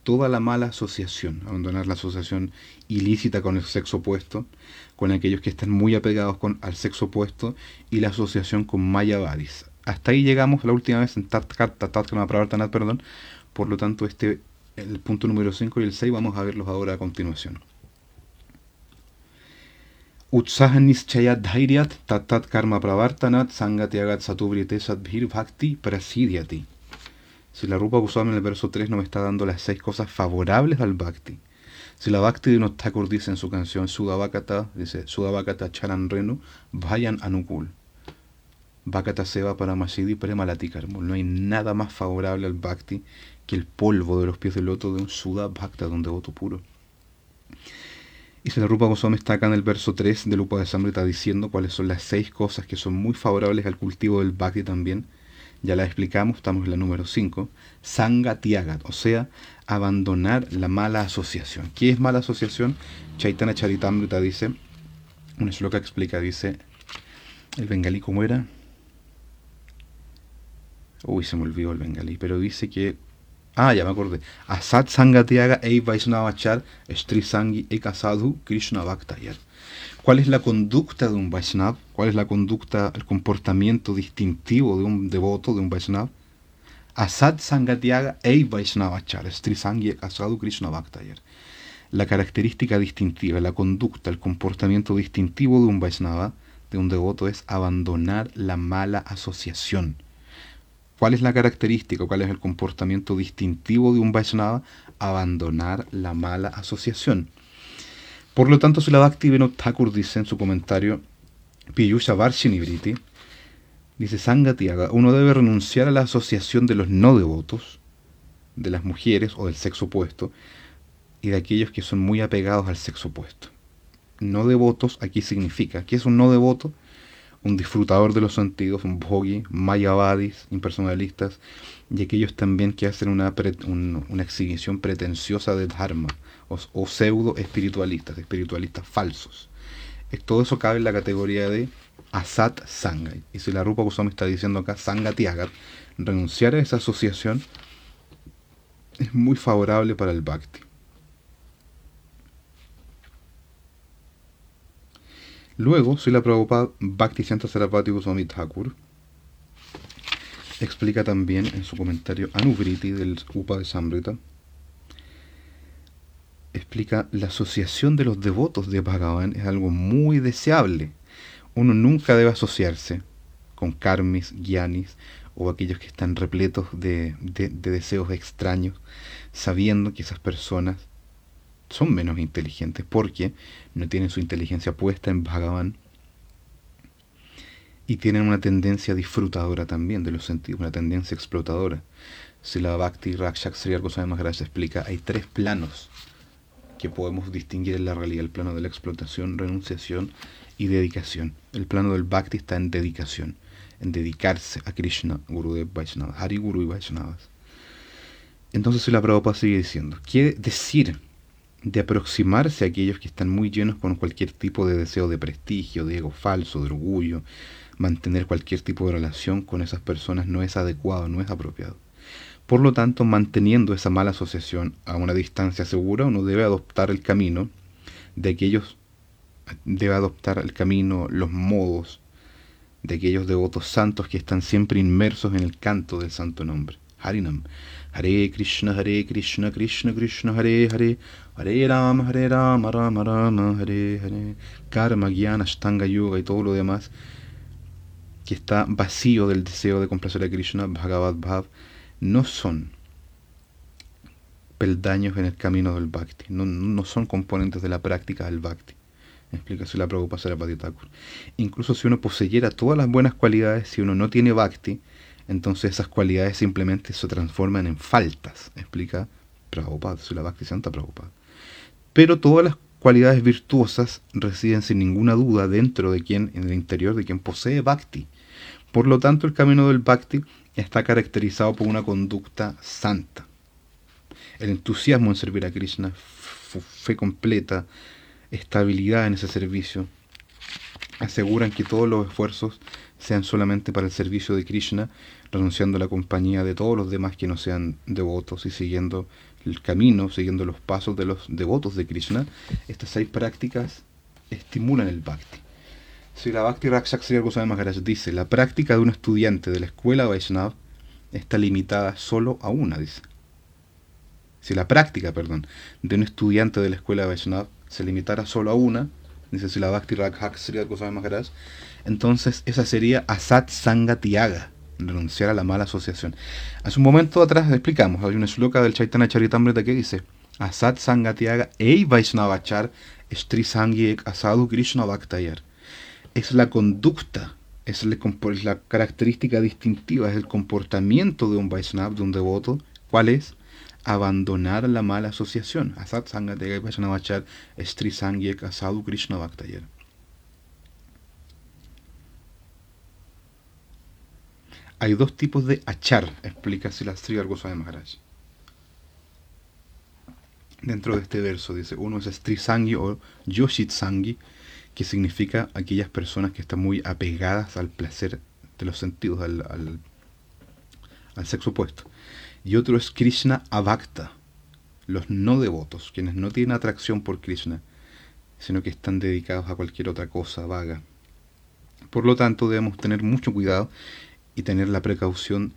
toda la mala asociación, abandonar la asociación ilícita con el sexo opuesto, con aquellos que están muy apegados con, al sexo opuesto, y la asociación con Mayavadis. Hasta ahí llegamos la última vez en Tatkarma perdón. Por lo tanto, este el punto número 5 y el 6 vamos a verlos ahora a continuación. Utsaha nischaya dhairyat tatat karma pravartanat sangatyagat satubrite sadbhir bhakti prasidyati. Si la Rupa Goswami en el verso 3 nos está dando las seis cosas favorables al Bhakti. Si la Bhakti de Thakur dice en su canción Sudavakata, dice Sudavakata Charan Renu, Vayan Anukul. Bhakata Seva para Masidi Premalati Karmul. No hay nada más favorable al Bhakti que el polvo de los pies del loto de un Sudha Bhakta, de un devoto puro. Y si la Rupa Goswami está acá en el verso 3 del Upa de Samrita diciendo cuáles son las seis cosas que son muy favorables al cultivo del Bhakti también ya la explicamos, estamos en la número 5, Sangatiagat, o sea, abandonar la mala asociación. ¿Qué es mala asociación? Chaitanya Charitamrita dice, una shloka explica, dice, el bengalí, ¿cómo era? Uy, se me olvidó el bengalí, pero dice que, ah, ya me acordé, Asat Sangatiaga Ei Vaisnavachar Stri Sangi Ekasadhu Krishna Bhaktayar. ¿Cuál es la conducta de un Vaishnav? ¿Cuál es la conducta, el comportamiento distintivo de un devoto, de un Vaishnav? Asad Sangatyaga Ei Vaishnavachar, Strisangi Asadu Krishna Bhaktayar. La característica distintiva, la conducta, el comportamiento distintivo de un Vaishnava, de un devoto es abandonar la mala asociación. ¿Cuál es la característica, cuál es el comportamiento distintivo de un Vaishnava? Abandonar la mala asociación. Por lo tanto, la Bhakti Thakur dice en su comentario, Piyusha Varshinivriti, dice Sangatiaga, uno debe renunciar a la asociación de los no devotos, de las mujeres o del sexo opuesto, y de aquellos que son muy apegados al sexo opuesto. No devotos aquí significa, ¿qué es un no devoto? Un disfrutador de los sentidos, un bhogi, mayavadis, impersonalistas, y aquellos también que hacen una, una exhibición pretenciosa de dharma, o, pseudo espiritualistas, espiritualistas falsos. Todo eso cabe en la categoría de asat sanga. Y si la Rupa Goswami está diciendo acá sanga tiagar, renunciar a esa asociación es muy favorable para el bhakti. Luego, si la Prabhupada Bhakti Santa Sarapati Goswami Thakur explica también en su comentario Anuvriti del Upa de Samrita, explica la asociación de los devotos de Bhagavan es algo muy deseable. Uno nunca debe asociarse con karmis, gyanis o aquellos que están repletos de, de deseos extraños, sabiendo que esas personas son menos inteligentes porque no tienen su inteligencia puesta en Bhagavan y tienen una tendencia disfrutadora también de los sentidos, una tendencia explotadora. Si la Bhakti Rakshak Sri Goswami Maharaj explica, hay tres planos que podemos distinguir en la realidad, el plano de la explotación, renunciación y dedicación. El plano del Bhakti está en dedicación, en dedicarse a Krishna, Gurudev Vaishnava, Hari Guru y Vaishnavas. Entonces la Prabhupada sigue diciendo, quiere decir de aproximarse a aquellos que están muy llenos con cualquier tipo de deseo de prestigio, de ego falso, de orgullo, mantener cualquier tipo de relación con esas personas no es adecuado, no es apropiado. Por lo tanto, manteniendo esa mala asociación a una distancia segura, uno debe adoptar el camino de aquellos, debe adoptar el camino, los modos de aquellos devotos santos que están siempre inmersos en el canto del santo nombre. Harinam. Hare Krishna, Hare Krishna, Krishna Krishna, Hare Hare, Hare Rama, Hare Rama, Rama Rama, Hare Hare, Karma, Gyana, Ashtanga Yoga y todo lo demás que está vacío del deseo de complacer a Krishna, Bhagavad Bhav, no son peldaños en el camino del bhakti, no, son componentes de la práctica del bhakti. Explicación la Prabhupada Sarapati Thakur. Incluso si uno poseyera todas las buenas cualidades, si uno no tiene bhakti, entonces esas cualidades simplemente se transforman en faltas, explica Prabhupada, la Bhakti Santa Prabhupada. Pero todas las cualidades virtuosas residen sin ninguna duda dentro de quien, en el interior de quien posee Bhakti. Por lo tanto, el camino del Bhakti está caracterizado por una conducta santa. El entusiasmo en servir a Krishna, fe completa, estabilidad en ese servicio, aseguran que todos los esfuerzos sean solamente para el servicio de Krishna, renunciando a la compañía de todos los demás que no sean devotos y siguiendo el camino, siguiendo los pasos de los devotos de Krishna. Estas seis prácticas estimulan el bhakti. Si la Bhakti Rakshak Goswami Maharaj dice, la práctica de un estudiante de la escuela Vaishnav está limitada solo a una, dice. Si la práctica, perdón, de un estudiante de la escuela Vaishnav se limitara solo a una, dice si la Bhakti Rakshak Sri Goswami Maharaj, entonces esa sería Asat Sanga Tiaga, renunciar a la mala asociación. Hace un momento atrás explicamos, hay una sloka del Chaitanya Charitamrita que dice, Asat Sangatiaga Ei Vaishnavachar Stri Sangi Asadu Krishna Bhaktayar es la conducta, es la característica distintiva, es el comportamiento de un Vaishnava, de un devoto. ¿Cuál es? Abandonar la mala asociación. Asat Sangatega Vaishnavachar Stri Sangyek Asadu Krishna Bhaktayar. Hay dos tipos de achar, explica Silastri Goswami Maharaj. Dentro de este verso dice, uno es Strisangi o Yoshitsangi, que significa aquellas personas que están muy apegadas al placer de los sentidos, al, sexo opuesto. Y otro es Krishna Avakta, los no devotos, quienes no tienen atracción por Krishna, sino que están dedicados a cualquier otra cosa vaga. Por lo tanto, debemos tener mucho cuidado y tener la precaución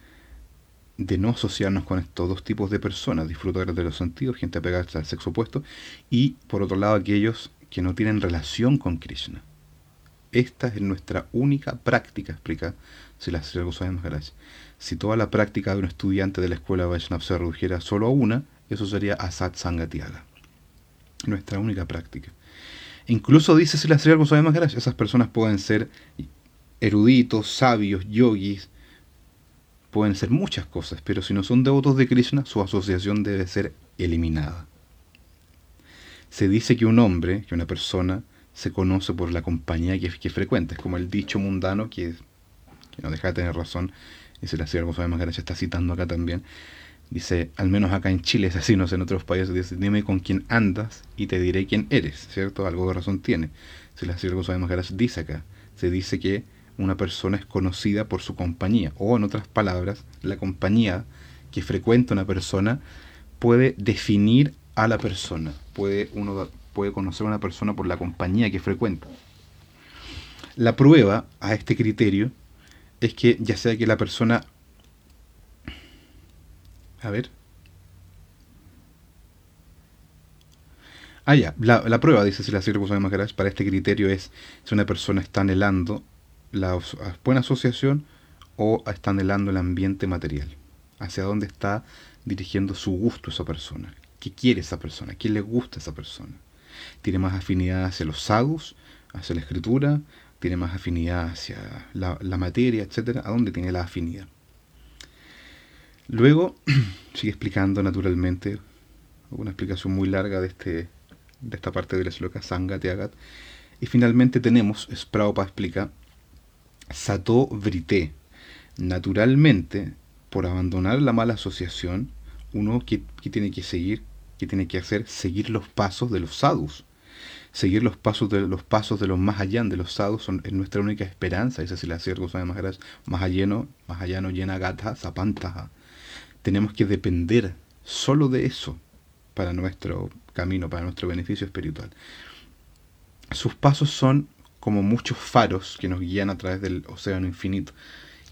de no asociarnos con estos dos tipos de personas, disfrutadores de los sentidos, gente apegada al sexo opuesto, y por otro lado aquellos que no tienen relación con Krishna. Esta es nuestra única práctica, explica Silasri Goswami Maharaj. Si toda la práctica de un estudiante de la escuela Vaishnava se redujera solo a una, eso sería Asat Sangatiaga. Nuestra única práctica. Incluso dice Silasri Goswami Maharaj, esas personas pueden ser eruditos, sabios, yogis, pueden ser muchas cosas, pero si no son devotos de Krishna, su asociación debe ser eliminada. Se dice que un hombre, que una persona, se conoce por la compañía que, que frecuenta. Es como el dicho mundano que, que no deja de tener razón, y se la algo más grande, está citando acá también. Dice, al menos acá en Chile es así, no sé, en otros países, dice, dime con quién andas y te diré quién eres, ¿cierto? Algo de razón tiene. Si la algo más grande dice acá, se dice que una persona es conocida por su compañía, o en otras palabras, la compañía que frecuenta una persona puede definir a la persona, puede uno puede conocer a una persona por la compañía que frecuenta. La prueba a este criterio es que ya sea que la persona a ver Ah, ya. La, la prueba, dice si la de Maharaj, para este criterio es si una persona está anhelando la buena asociación o está anhelando el ambiente material. Hacia dónde está dirigiendo su gusto esa persona. ¿Qué quiere esa persona? ¿Qué le gusta a esa persona? ¿Tiene más afinidad hacia los sadhus, hacia la escritura? ¿Tiene más afinidad hacia la, materia, etcétera? ¿A dónde tiene la afinidad? Luego sigue explicando naturalmente una explicación muy larga de, este, de esta parte de la sloka Sangha Agat. Y finalmente tenemos, Spraupa explica, Sato Vrite. Naturalmente, por abandonar la mala asociación, uno que, tiene que seguir, que tiene que hacer, seguir los pasos de los sadhus. Seguir los pasos de los pasos de los más allá de los sadhus son, es nuestra única esperanza, dice si la cierto más más allá más allá no llena gata, zapantaja. Tenemos que depender solo de eso para nuestro camino, para nuestro beneficio espiritual. Sus pasos son como muchos faros que nos guían a través del océano infinito.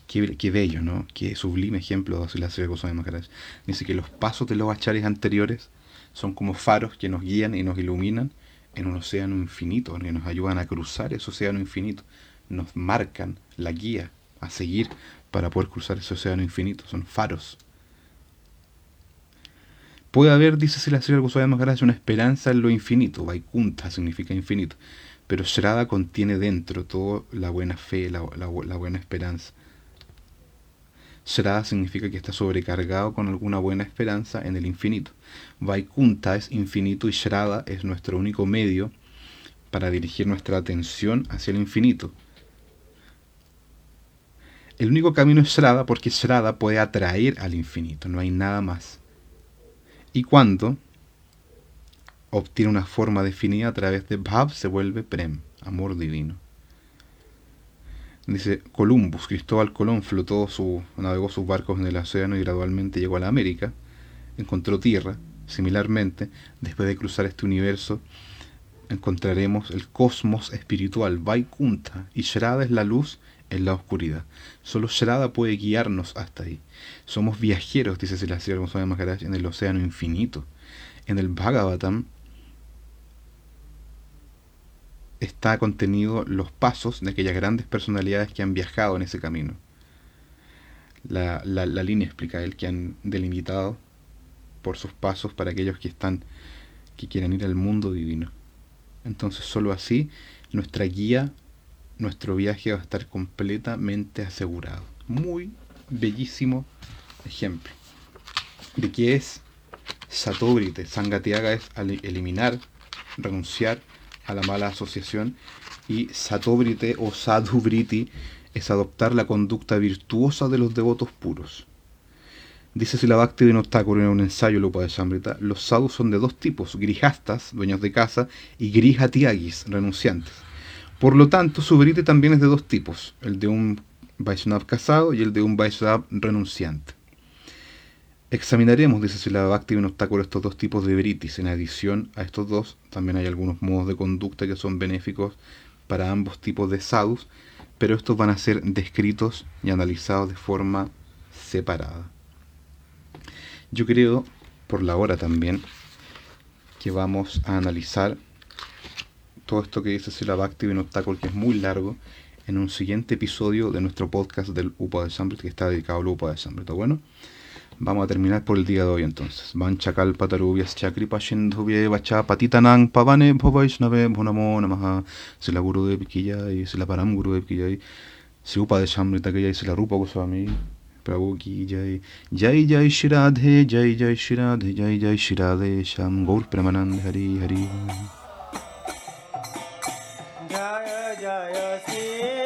Qué, bello, ¿no? Qué sublime ejemplo de la de Maharaj. Dice que los pasos de los achares anteriores son como faros que nos guían y nos iluminan en un océano infinito, que nos ayudan a cruzar ese océano infinito, nos marcan la guía a seguir para poder cruzar ese océano infinito, son faros. Puede haber, dice la serie de Maharaj, una esperanza en lo infinito, Vaikunta significa infinito, pero Shraddha contiene dentro toda la buena fe, la, buena esperanza. Shraddha significa que está sobrecargado con alguna buena esperanza en el infinito. Vaikunta es infinito y Shraddha es nuestro único medio para dirigir nuestra atención hacia el infinito. El único camino es Shraddha porque Shraddha puede atraer al infinito, no hay nada más. Y cuando obtiene una forma definida a través de Bhav, se vuelve Prem, amor divino. Dice Columbus, Cristóbal Colón flotó su, navegó sus barcos en el océano y gradualmente llegó a la América, encontró tierra. Similarmente, después de cruzar este universo, encontraremos el cosmos espiritual, Vaikunta, y Shraddha es la luz en la oscuridad. Solo Shraddha puede guiarnos hasta ahí. Somos viajeros, dice Silasya Maharaj, en el océano infinito. En el Bhagavatam, está contenido los pasos de aquellas grandes personalidades que han viajado en ese camino. La, la, línea explica él que han delimitado por sus pasos para aquellos que están que quieren ir al mundo divino. Entonces solo así nuestra guía, nuestro viaje va a estar completamente asegurado. Muy bellísimo ejemplo de que es Satobrite, Sangatiaga es eliminar, renunciar a la mala asociación y satobrite o sadhubriti es adoptar la conducta virtuosa de los devotos puros. Dice Silabhakti Vinottakura en un ensayo Lupa de Sambrita, los sadhus son de dos tipos, grijastas, dueños de casa, y grijatiagis, renunciantes. Por lo tanto, su brite también es de dos tipos, el de un Vaishnav casado y el de un Vaishnav renunciante. Examinaremos, dice Sila Bhakti, un obstáculo estos dos tipos de britis. En adición a estos dos, también hay algunos modos de conducta que son benéficos para ambos tipos de sadhus, pero estos van a ser descritos y analizados de forma separada. Yo creo, por la hora también, que vamos a analizar todo esto que dice Sila Bhakti Vinottakul, que es muy largo, en un siguiente episodio de nuestro podcast del Upa de Samrit, que está dedicado al Upa de Samrit. Bueno, vamos a terminar por el día de hoy entonces. Vanchakal patarubias chakri pashindhubye vacha patitanang pavane bhavaishnave bhunamo namaha Sila Gurudev Kiyai, Sila Param Gurudev Kiyai, Sri Upa de Samrita Kiyai, Sila Rupa Goswami, प्रभु की जय जय जय श्री राधे जय जय श्री राधे जय जय श्री राधे श्याम गौर प्रेमानंद हरि हरि जय जय श्री